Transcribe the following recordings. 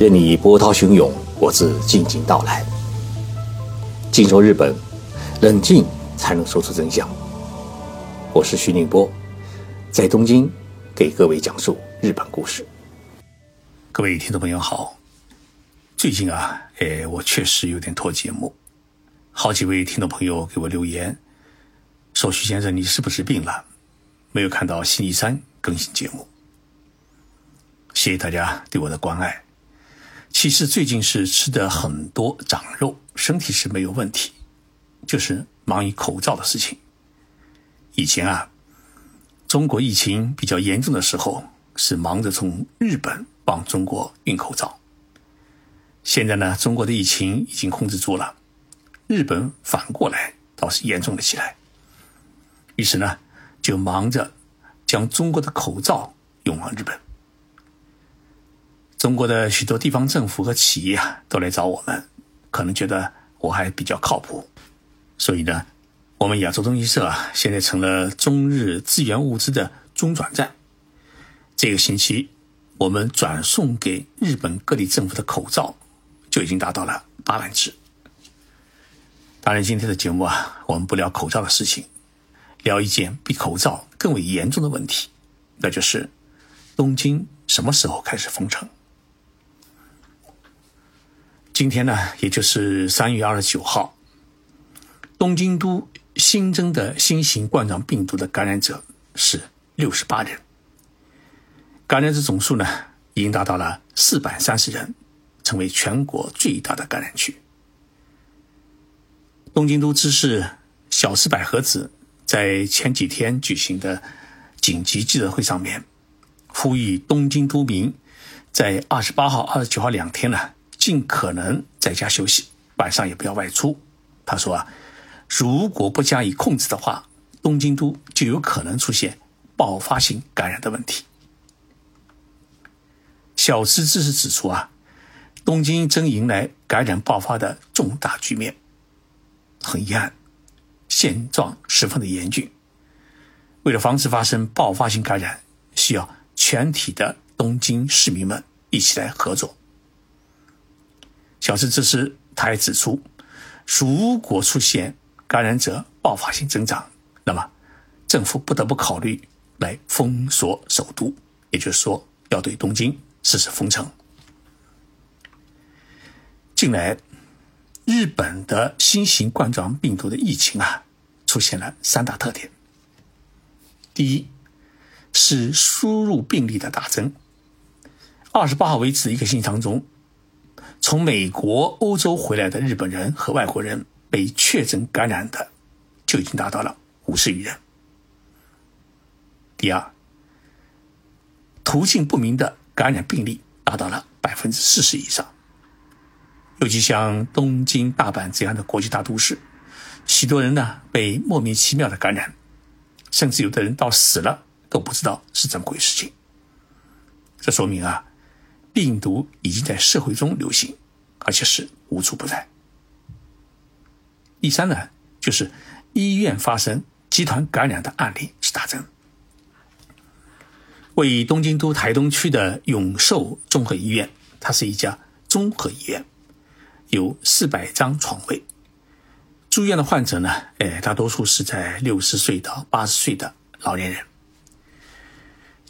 任你波涛汹涌，我自静静到来。静说日本，冷静才能说出真相。我是徐宁波，在东京给各位讲述日本故事。各位听众朋友好，最近啊，哎，我确实有点拖节目。好几位听众朋友给我留言，说徐先生你是不是病了？没有看到星期三更新节目。谢谢大家对我的关爱。其实最近是吃的很多长肉，身体是没有问题，就是忙于口罩的事情。以前啊，中国疫情比较严重的时候，是忙着从日本帮中国运口罩。现在呢，中国的疫情已经控制住了，日本反过来倒是严重了起来。于是呢，就忙着将中国的口罩运往日本。中国的许多地方政府和企业啊，都来找我们，可能觉得我还比较靠谱，所以呢，我们亚洲中心社啊，现在成了中日资源物资的中转站。这个星期，我们转送给日本各地政府的口罩就已经达到了八万只。当然，今天的节目啊，我们不聊口罩的事情，聊一件比口罩更为严重的问题，那就是东京什么时候开始封城？今天呢，也就是三月二十九号，东京都新增的新型冠状病毒的感染者是六十八人，感染者总数呢已经达到了四百三十人，成为全国最大的感染区。东京都知事小池百合子在前几天举行的紧急记者会上面，呼吁东京都民在二十八号、二十九号两天呢。尽可能在家休息，晚上也不要外出。他说啊，如果不加以控制的话，东京都就有可能出现爆发性感染的问题。小池知识指出啊，东京正迎来感染爆发的重大局面，很遗憾，现状十分的严峻。为了防止发生爆发性感染，需要全体的东京市民们一起来合作。小池知识，他还指出，如果出现感染者爆发性增长，那么政府不得不考虑来封锁首都，也就是说，要对东京实施封城。近来，日本的新型冠状病毒的疫情啊，出现了三大特点。第一，是输入病例的大增。二十八号为止一个星期当中。从美国、欧洲回来的日本人和外国人被确诊感染的，就已经达到了五十余人。第二，途径不明的感染病例达到了百分之四十以上。尤其像东京、大阪这样的国际大都市，许多人呢被莫名其妙的感染，甚至有的人到死了都不知道是怎么回事。情这说明啊。病毒已经在社会中流行，而且是无处不在。第三呢，就是医院发生集团感染的案例是大增。位于东京都台东区的永寿综合医院，它是一家综合医院，有四百张床位。住院的患者呢，哎，大多数是在六十岁到八十岁的老年人。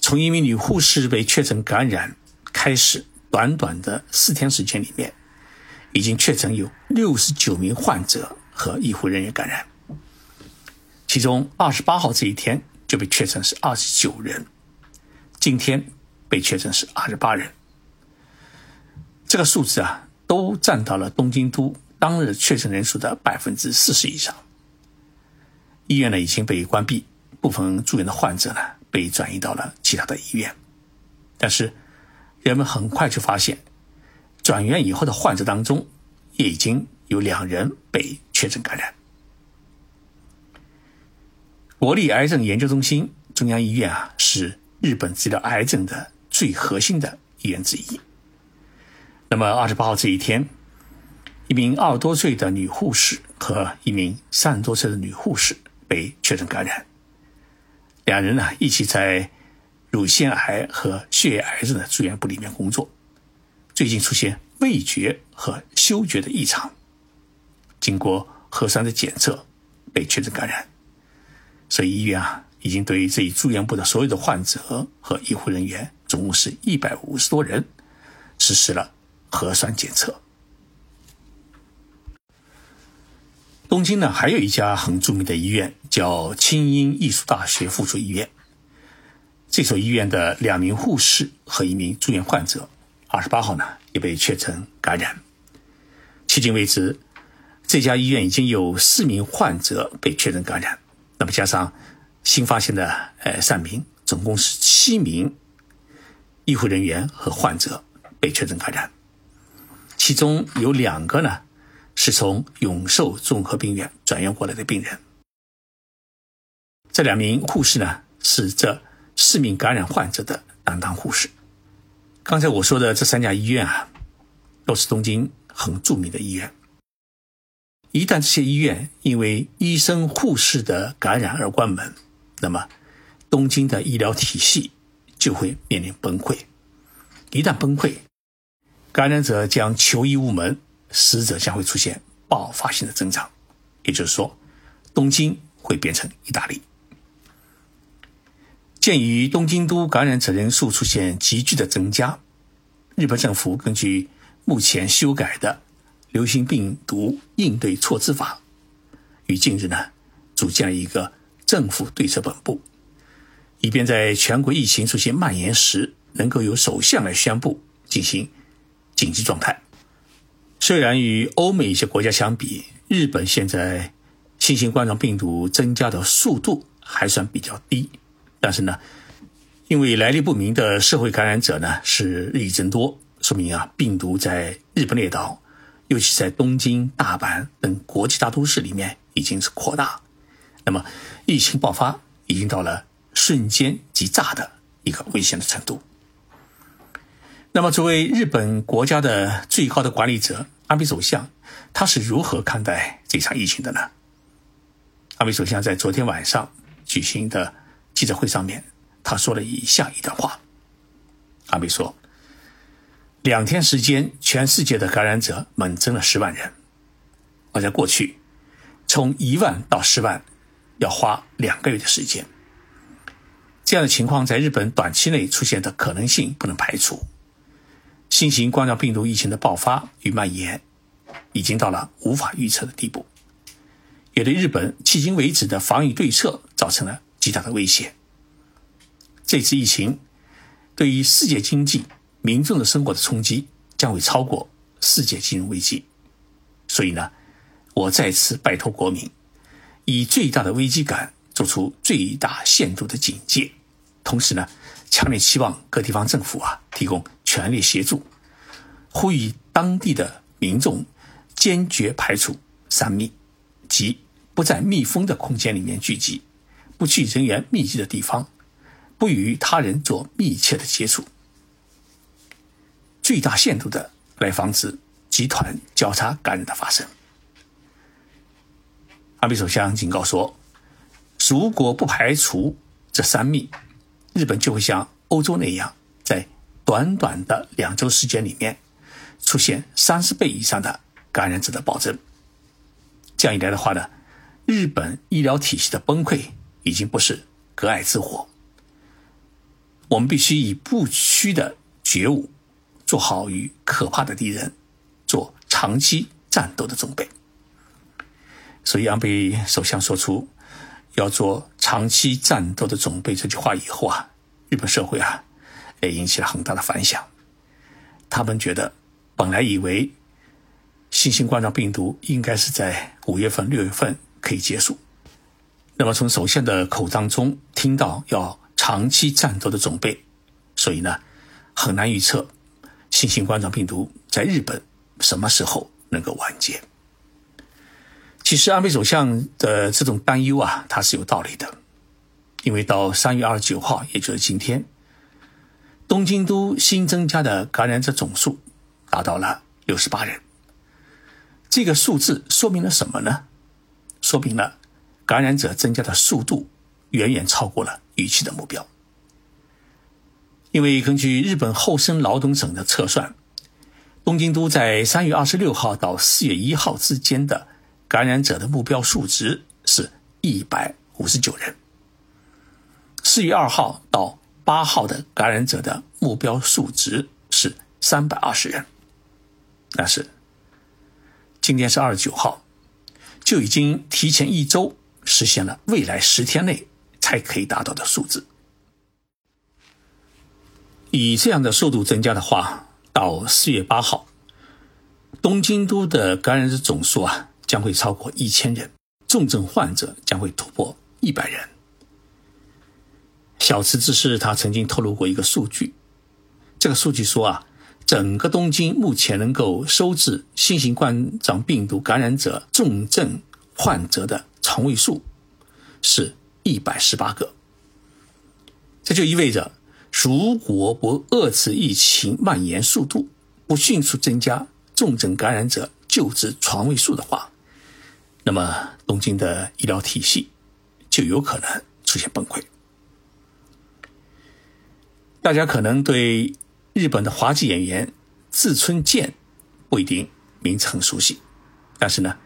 从一名女护士被确诊感染。开始短短的四天时间里面，已经确诊有六十九名患者和医护人员感染，其中二十八号这一天就被确诊是二十九人，今天被确诊是二十八人，这个数字啊都占到了东京都当日确诊人数的百分之四十以上。医院呢已经被关闭，部分住院的患者呢被转移到了其他的医院，但是。人们很快就发现，转院以后的患者当中，也已经有两人被确诊感染。国立癌症研究中心中央医院啊，是日本治疗癌症的最核心的医院之一。那么，二十八号这一天，一名二十多岁的女护士和一名三十多岁的女护士被确诊感染，两人呢一起在。乳腺癌和血液癌症的住院部里面工作，最近出现味觉和嗅觉的异常，经过核酸的检测被确诊感染，所以医院啊已经对这一住院部的所有的患者和医护人员，总共是一百五十多人，实施了核酸检测。东京呢还有一家很著名的医院，叫青英艺术大学附属医院。这所医院的两名护士和一名住院患者。二十八号呢，也被确诊感染。迄今为止，这家医院已经有四名患者被确诊感染。那么加上新发现的呃三名，总共是七名医护人员和患者被确诊感染。其中有两个呢是从永寿综合病院转院过来的病人。这两名护士呢是这市民感染患者的担当护士。刚才我说的这三家医院啊，都是东京很著名的医院。一旦这些医院因为医生护士的感染而关门，那么东京的医疗体系就会面临崩溃。一旦崩溃，感染者将求医无门，死者将会出现爆发性的增长。也就是说，东京会变成意大利。鉴于东京都感染者人数出现急剧的增加，日本政府根据目前修改的流行病毒应对措施法，于近日呢组建了一个政府对策本部，以便在全国疫情出现蔓延时，能够由首相来宣布进行紧急状态。虽然与欧美一些国家相比，日本现在新型冠状病毒增加的速度还算比较低。但是呢，因为来历不明的社会感染者呢是日益增多，说明啊病毒在日本列岛，尤其在东京、大阪等国际大都市里面已经是扩大，那么疫情爆发已经到了瞬间即炸的一个危险的程度。那么作为日本国家的最高的管理者，安倍首相他是如何看待这场疫情的呢？安倍首相在昨天晚上举行的。记者会上面，他说了以下一段话：阿贝说，两天时间，全世界的感染者猛增了十万人，而在过去，从一万到十万要花两个月的时间。这样的情况在日本短期内出现的可能性不能排除。新型冠状病毒疫情的爆发与蔓延，已经到了无法预测的地步，也对日本迄今为止的防疫对策造成了。极大的威胁。这次疫情对于世界经济、民众的生活的冲击将会超过世界金融危机。所以呢，我再次拜托国民，以最大的危机感做出最大限度的警戒，同时呢，强烈期望各地方政府啊提供全力协助，呼吁当地的民众坚决排除三密，即不在密封的空间里面聚集。不去人员密集的地方，不与他人做密切的接触，最大限度的来防止集团交叉感染的发生。安倍首相警告说，如果不排除这三密，日本就会像欧洲那样，在短短的两周时间里面，出现三十倍以上的感染者的暴增。这样一来的话呢，日本医疗体系的崩溃。已经不是隔岸之火，我们必须以不屈的觉悟，做好与可怕的敌人做长期战斗的准备。所以，安倍首相说出要做长期战斗的准备这句话以后啊，日本社会啊也引起了很大的反响。他们觉得，本来以为新型冠状病毒应该是在五月份、六月份可以结束。那么从首相的口当中听到要长期战斗的准备，所以呢，很难预测新型冠状病毒在日本什么时候能够完结。其实安倍首相的这种担忧啊，他是有道理的，因为到三月二十九号，也就是今天，东京都新增加的感染者总数达到了六十八人。这个数字说明了什么呢？说明了。感染者增加的速度远远超过了预期的目标，因为根据日本厚生劳动省的测算，东京都在三月二十六号到四月一号之间的感染者的目标数值是一百五十九人。四月二号到八号的感染者的目标数值是三百二十人，但是今天是二十九号，就已经提前一周实现了未来十天内才可以达到的数字。以这样的速度增加的话，到四月八号，东京都的感染者总数啊将会超过一千人，重症患者将会突破一百人。小池知事他曾经透露过一个数据，这个数据说啊，整个东京目前能够收治新型冠状病毒感染者重症患者的床位数是一百十八个，这就意味着。如果不遏制疫情蔓延速度，不迅速增加重症感染者救治床位数的话，那么东京的医疗体系就有可能出现崩溃。大家可能对日本的滑稽演员志村健不一定名字很熟悉，但是呢，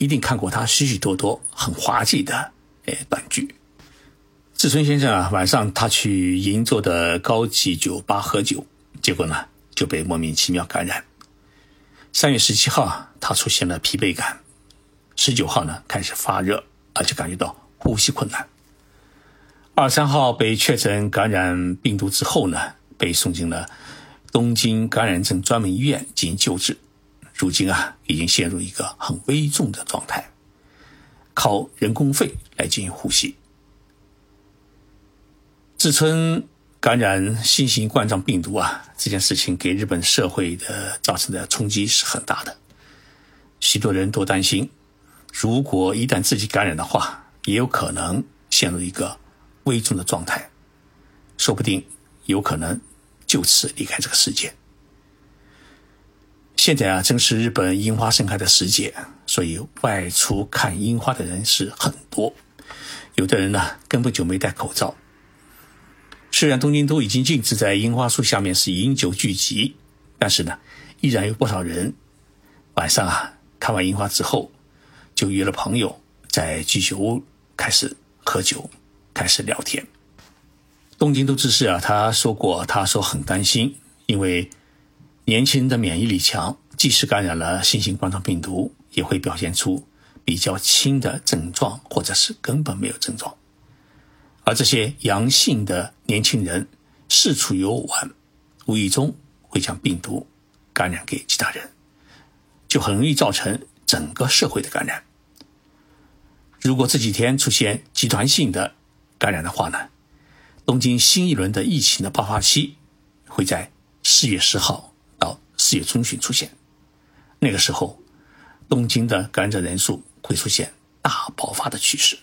一定看过他许许多多很滑稽的诶短剧。志村先生啊，晚上他去银座的高级酒吧喝酒，结果呢就被莫名其妙感染。三月十七号，他出现了疲惫感；十九号呢开始发热，而且感觉到呼吸困难。二三号被确诊感染病毒之后呢，被送进了东京感染症专门医院进行救治。如今啊，已经陷入一个很危重的状态，靠人工肺来进行呼吸。志村感染新型冠状病毒啊，这件事情给日本社会的造成的冲击是很大的。许多人都担心，如果一旦自己感染的话，也有可能陷入一个危重的状态，说不定有可能就此离开这个世界。现在啊，正是日本樱花盛开的时节，所以外出看樱花的人是很多，有的人呢根本就没戴口罩。虽然东京都已经禁止在樱花树下面是饮酒聚集，但是呢，依然有不少人晚上啊看完樱花之后，就约了朋友在居酒屋开始喝酒，开始聊天。东京都知事啊，他说过，他说很担心，因为年轻人的免疫力强，即使感染了新型冠状病毒，也会表现出比较轻的症状，或者是根本没有症状。而这些阳性的年轻人四处游玩，无意中会将病毒感染给其他人，就很容易造成整个社会的感染。如果这几天出现集团性的感染的话呢，东京新一轮的疫情的爆发期会在四月十号四月中旬出现，那个时候东京的感染者人数会出现大爆发的趋势。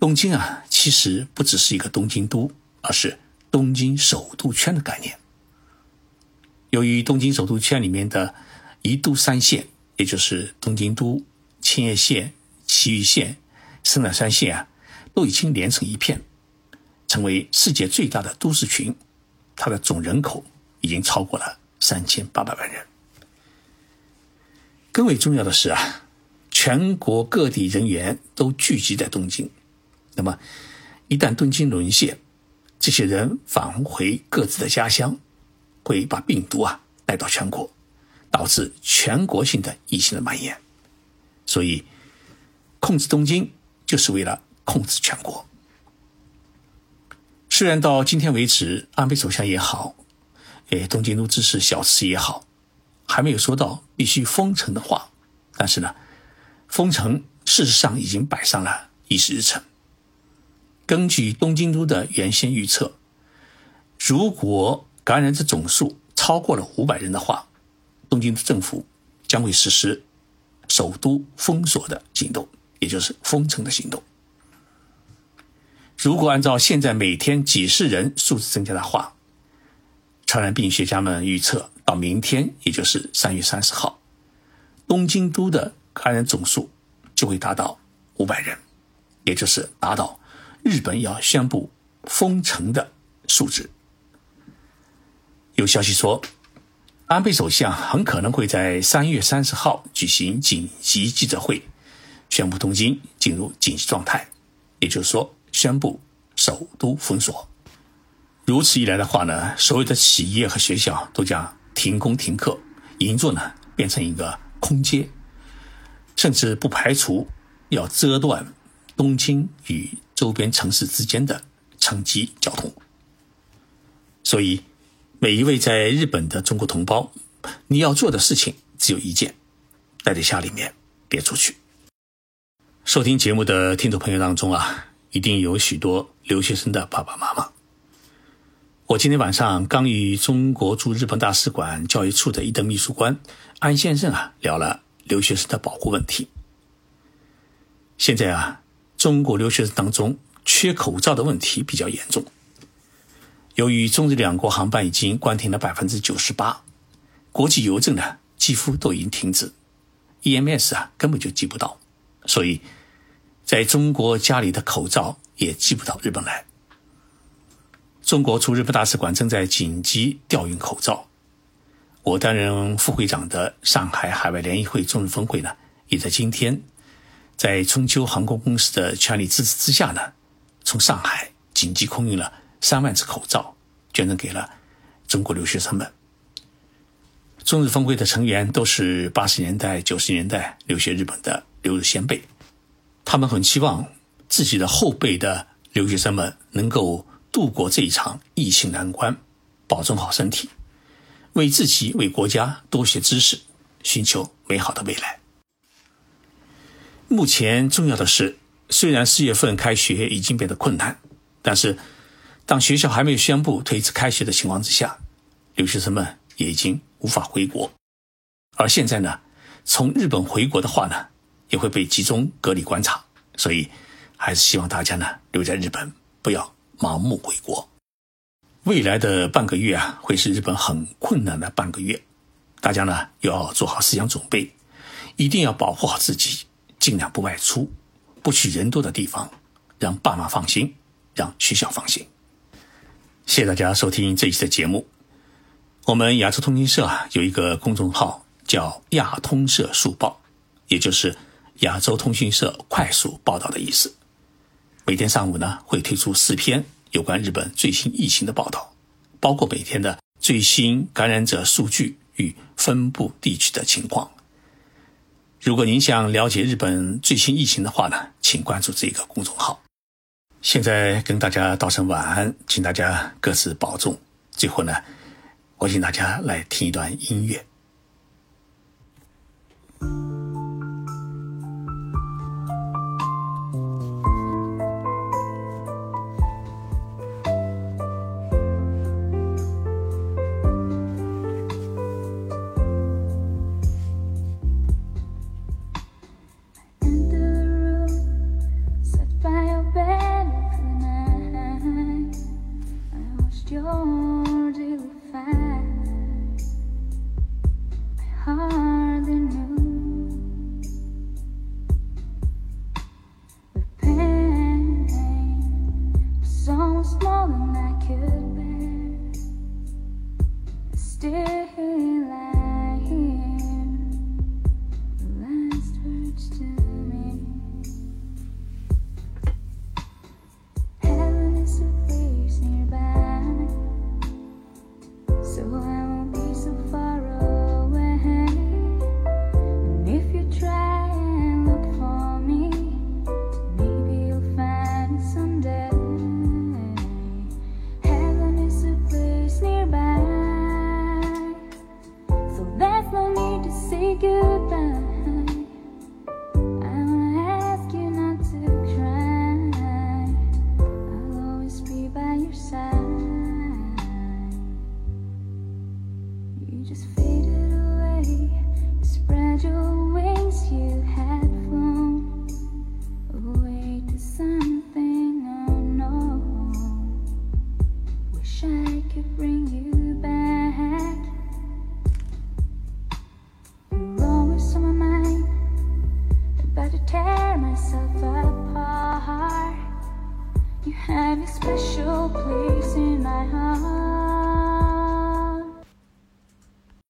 东京啊，其实不只是一个东京都，而是东京首都圈的概念。由于东京首都圈里面的一都三县，也就是东京都、千叶县、埼玉县、森奈山县啊，都已经连成一片，成为世界最大的都市群。它的总人口已经超过了三千八百万人。更为重要的是啊，全国各地人员都聚集在东京。那么，一旦东京沦陷，这些人返回各自的家乡，会把病毒啊带到全国，导致全国性的疫情的蔓延。所以，控制东京就是为了控制全国。虽然到今天为止，安倍首相也好，诶，东京都知事小池也好，还没有说到必须封城的话，但是呢，封城事实上已经摆上了议事日程。根据东京都的原先预测，如果感染者总数超过了五百人的话，东京政府将会实施首都封锁的行动，也就是封城的行动。如果按照现在每天几十人数字增加的话，传染病学家们预测，到明天，也就是三月三十号，东京都的感染总数就会达到五百人，也就是达到。日本要宣布封城的数值。有消息说，安倍首相很可能会在三月三十号举行紧急记者会，宣布东京进入紧急状态，也就是说，宣布首都封锁。如此一来的话呢，所有的企业和学校都将停工停课，银座呢变成一个空街，甚至不排除要遮断东京与周边城市之间的城际交通。所以。每一位在日本的中国同胞，你要做的事情只有一件：待在家里面，别出去。收听节目的听众朋友当中啊，一定有许多留学生的爸爸妈妈。我今天晚上刚与中国驻日本大使馆教育处的一等秘书官安先生啊聊了留学生的保护问题。现在啊，中国留学生当中缺口罩的问题比较严重。由于中日两国航班已经关停了百分之九十八，国际邮政呢几乎都已经停止，EMS 啊根本就寄不到，所以在中国家里的口罩也寄不到日本来。中国驻日本大使馆正在紧急调运口罩，我担任副会长的上海海外联谊会中日峰会呢，也在今天在春秋航空公司的全力支持之下呢，从上海紧急空运了。三万只口罩捐赠给了中国留学生们。中日峰会的成员都是八十年代、九十年代留学日本的留日先辈，他们很期望自己的后辈的留学生们能够度过这一场疫情难关，保重好身体，为自己、为国家多学知识，寻求美好的未来。目前重要的是，虽然四月份开学已经变得困难，但是。当学校还没有宣布推迟开学的情况之下，留学生们也已经无法回国。而现在呢，从日本回国的话呢，也会被集中隔离观察。所以，还是希望大家呢留在日本，不要盲目回国。未来的半个月啊，会是日本很困难的半个月，大家呢要做好思想准备，一定要保护好自己，尽量不外出，不去人多的地方，让爸妈放心，让学校放心。谢谢大家收听这一期的节目。我们亚洲通讯社啊有一个公众号叫“亚通社速报”，也就是亚洲通讯社快速报道的意思。每天上午呢会推出四篇有关日本最新疫情的报道，包括每天的最新感染者数据与分布地区的情况。如果您想了解日本最新疫情的话呢，请关注这个公众号。现在跟大家道声晚安，请大家各自保重。最后呢，我请大家来听一段音乐。